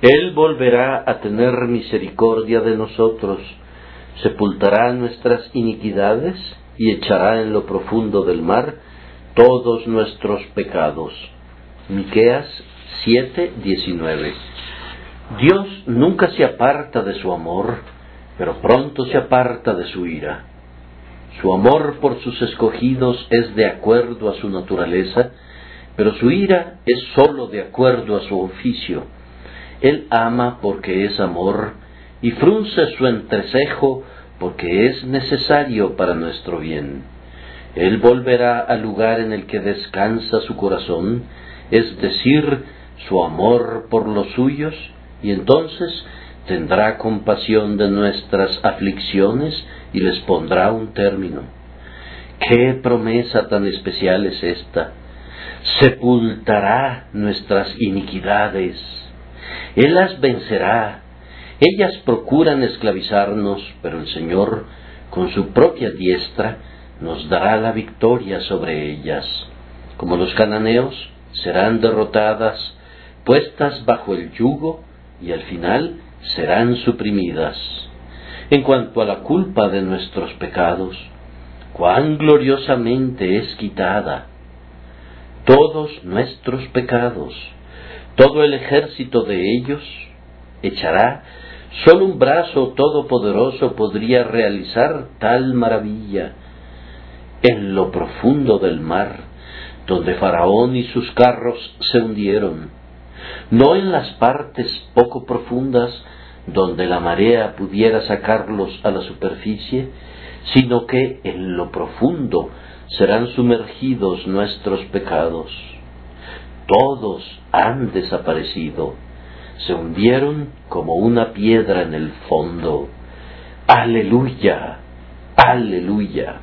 Él volverá a tener misericordia de nosotros, sepultará nuestras iniquidades y echará en lo profundo del mar todos nuestros pecados. Miqueas 7:19. Dios nunca se aparta de su amor, pero pronto se aparta de su ira. Su amor por sus escogidos es de acuerdo a su naturaleza, pero su ira es sólo de acuerdo a su oficio. Él ama porque es amor y frunce su entrecejo porque es necesario para nuestro bien. Él volverá al lugar en el que descansa su corazón, es decir, su amor por los suyos, y entonces tendrá compasión de nuestras aflicciones y les pondrá un término. ¿Qué promesa tan especial es esta? Sepultará nuestras iniquidades. Él las vencerá. Ellas procuran esclavizarnos, pero el Señor, con su propia diestra, nos dará la victoria sobre ellas. Como los cananeos, serán derrotadas, puestas bajo el yugo, y al final serán suprimidas. En cuanto a la culpa de nuestros pecados, cuán gloriosamente es quitada. Todos nuestros pecados, todo el ejército de ellos, echará, solo un brazo todopoderoso podría realizar tal maravilla. En lo profundo del mar, donde Faraón y sus carros se hundieron, no en las partes poco profundas donde la marea pudiera sacarlos a la superficie, sino que en lo profundo serán sumergidos nuestros pecados. Todos han desaparecido, se hundieron como una piedra en el fondo. Aleluya, aleluya.